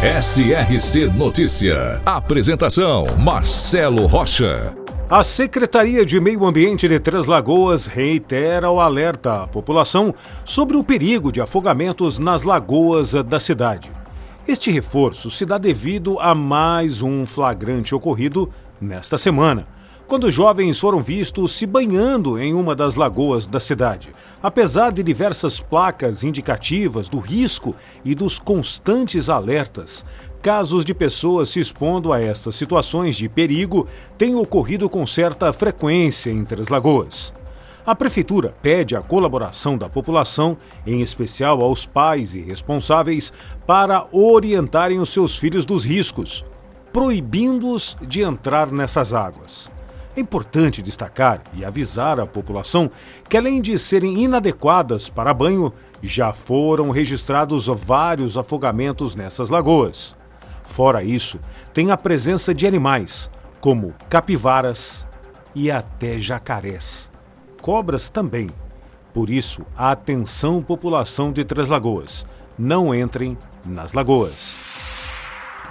SRC Notícia. Apresentação: Marcelo Rocha. A Secretaria de Meio Ambiente de Três Lagoas reitera o alerta à população sobre o perigo de afogamentos nas lagoas da cidade. Este reforço se dá devido a mais um flagrante ocorrido nesta semana quando jovens foram vistos se banhando em uma das lagoas da cidade. Apesar de diversas placas indicativas do risco e dos constantes alertas, casos de pessoas se expondo a estas situações de perigo têm ocorrido com certa frequência em Três Lagoas. A Prefeitura pede a colaboração da população, em especial aos pais e responsáveis, para orientarem os seus filhos dos riscos, proibindo-os de entrar nessas águas. É importante destacar e avisar a população que, além de serem inadequadas para banho, já foram registrados vários afogamentos nessas lagoas. Fora isso, tem a presença de animais, como capivaras e até jacarés. Cobras também. Por isso, atenção população de Três Lagoas, não entrem nas lagoas.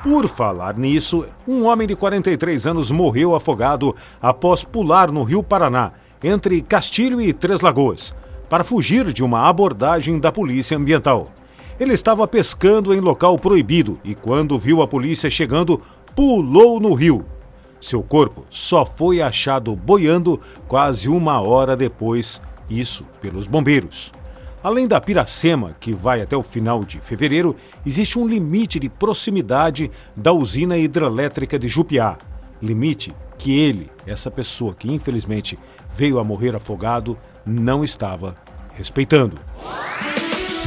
Por falar nisso, um homem de 43 anos morreu afogado após pular no Rio Paraná, entre Castilho e Três Lagoas, para fugir de uma abordagem da Polícia Ambiental. Ele estava pescando em local proibido e, quando viu a polícia chegando, pulou no rio. Seu corpo só foi achado boiando quase uma hora depois, isso pelos bombeiros. Além da Piracema, que vai até o final de fevereiro, existe um limite de proximidade da usina hidrelétrica de Jupiá. Limite que ele, essa pessoa que infelizmente veio a morrer afogado, não estava respeitando.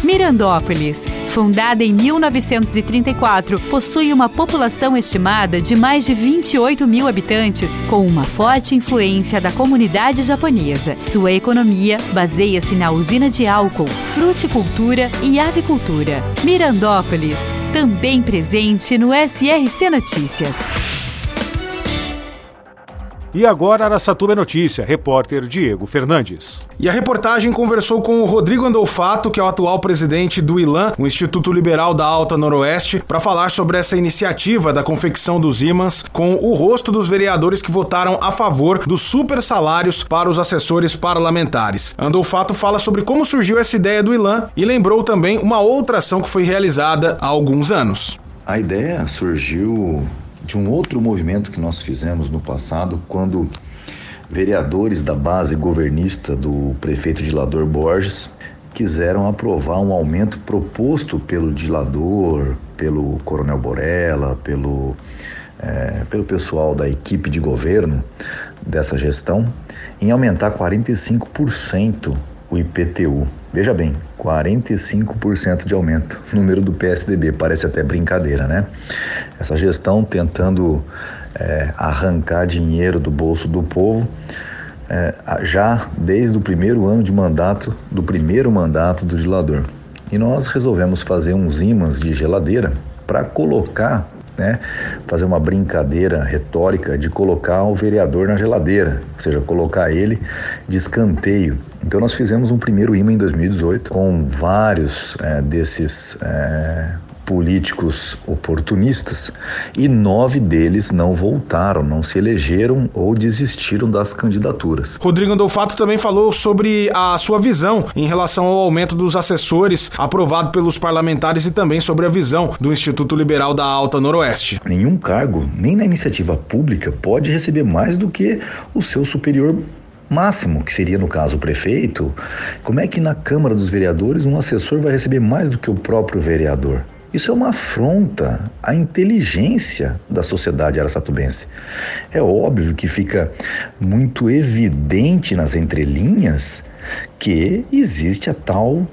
Mirandópolis, fundada em 1934, possui uma população estimada de mais de 28 mil habitantes, com uma forte influência da comunidade japonesa. Sua economia baseia-se na usina de álcool, fruticultura e avicultura. Mirandópolis, também presente no SRC Notícias. E agora Araçatuba é notícia, repórter Diego Fernandes. E a reportagem conversou com o Rodrigo Andolfato, que é o atual presidente do ILAN, o Instituto Liberal da Alta Noroeste, para falar sobre essa iniciativa da confecção dos ímãs com o rosto dos vereadores que votaram a favor dos super salários para os assessores parlamentares. Andolfato fala sobre como surgiu essa ideia do ILAN e lembrou também uma outra ação que foi realizada há alguns anos. A ideia surgiu de um outro movimento que nós fizemos no passado, quando vereadores da base governista do prefeito Dilador Borges quiseram aprovar um aumento proposto pelo Dilador, pelo Coronel Borella, pelo, é, pelo pessoal da equipe de governo dessa gestão, em aumentar 45% o IPTU. Veja bem, 45% de aumento. Número do PSDB, parece até brincadeira, né? Essa gestão tentando é, arrancar dinheiro do bolso do povo, é, já desde o primeiro ano de mandato, do primeiro mandato do gelador. E nós resolvemos fazer uns ímãs de geladeira para colocar né, fazer uma brincadeira retórica de colocar o vereador na geladeira, ou seja, colocar ele de escanteio. Então nós fizemos um primeiro imã em 2018 com vários é, desses é, políticos oportunistas e nove deles não voltaram, não se elegeram ou desistiram das candidaturas. Rodrigo Andolfato também falou sobre a sua visão em relação ao aumento dos assessores aprovado pelos parlamentares e também sobre a visão do Instituto Liberal da Alta Noroeste. Nenhum cargo, nem na iniciativa pública, pode receber mais do que o seu superior máximo, que seria no caso o prefeito. Como é que na Câmara dos Vereadores um assessor vai receber mais do que o próprio vereador? Isso é uma afronta à inteligência da sociedade araçatubense. É óbvio que fica muito evidente nas entrelinhas que existe a tal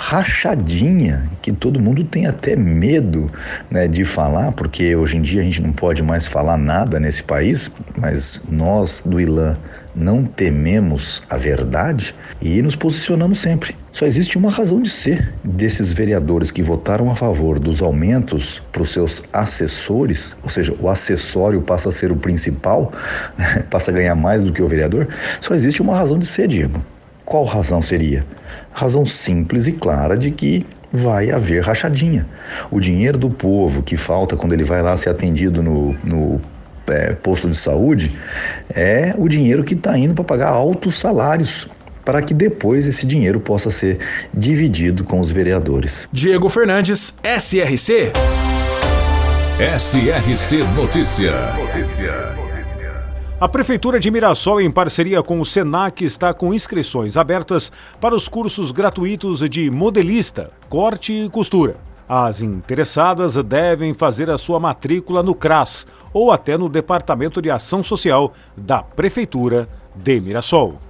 rachadinha que todo mundo tem até medo né, de falar, porque hoje em dia a gente não pode mais falar nada nesse país, mas nós do Ilan não tememos a verdade e nos posicionamos sempre. Só existe uma razão de ser desses vereadores que votaram a favor dos aumentos para os seus assessores, ou seja, o acessório passa a ser o principal, passa a ganhar mais do que o vereador. Só existe uma razão de ser, Diego. Qual razão seria? Razão simples e clara de que vai haver rachadinha. O dinheiro do povo que falta quando ele vai lá ser atendido no, no é, posto de saúde é o dinheiro que está indo para pagar altos salários para que depois esse dinheiro possa ser dividido com os vereadores. Diego Fernandes, SRC. SRC Notícia. Notícia. A Prefeitura de Mirassol, em parceria com o SENAC, está com inscrições abertas para os cursos gratuitos de modelista, corte e costura. As interessadas devem fazer a sua matrícula no CRAS ou até no Departamento de Ação Social da Prefeitura de Mirassol.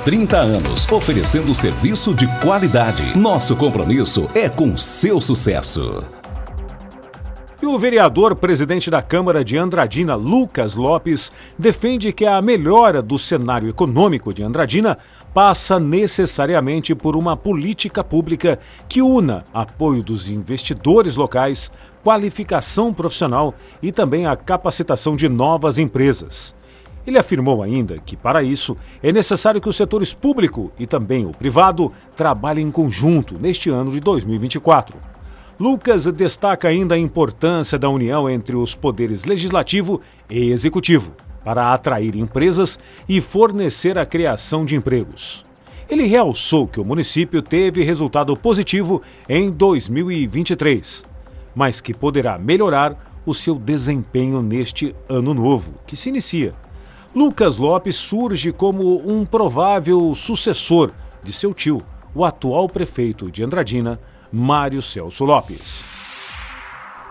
30 anos, oferecendo serviço de qualidade. Nosso compromisso é com seu sucesso. E o vereador presidente da Câmara de Andradina, Lucas Lopes, defende que a melhora do cenário econômico de Andradina passa necessariamente por uma política pública que una apoio dos investidores locais, qualificação profissional e também a capacitação de novas empresas. Ele afirmou ainda que, para isso, é necessário que os setores público e também o privado trabalhem em conjunto neste ano de 2024. Lucas destaca ainda a importância da união entre os poderes legislativo e executivo para atrair empresas e fornecer a criação de empregos. Ele realçou que o município teve resultado positivo em 2023, mas que poderá melhorar o seu desempenho neste ano novo, que se inicia Lucas Lopes surge como um provável sucessor de seu tio, o atual prefeito de Andradina, Mário Celso Lopes.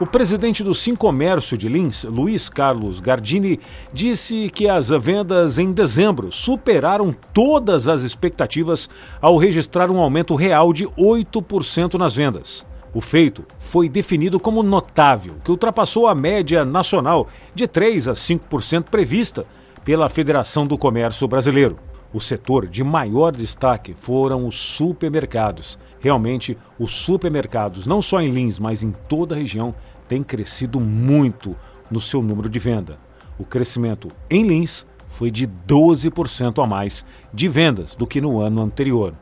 O presidente do Sim Comércio de Lins, Luiz Carlos Gardini, disse que as vendas em dezembro superaram todas as expectativas ao registrar um aumento real de 8% nas vendas. O feito foi definido como notável, que ultrapassou a média nacional de 3 a 5% prevista pela Federação do Comércio Brasileiro. O setor de maior destaque foram os supermercados. Realmente, os supermercados, não só em Lins, mas em toda a região, têm crescido muito no seu número de venda. O crescimento em Lins foi de 12% a mais de vendas do que no ano anterior.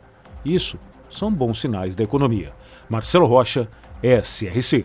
Isso são bons sinais da economia. Marcelo Rocha, SRC.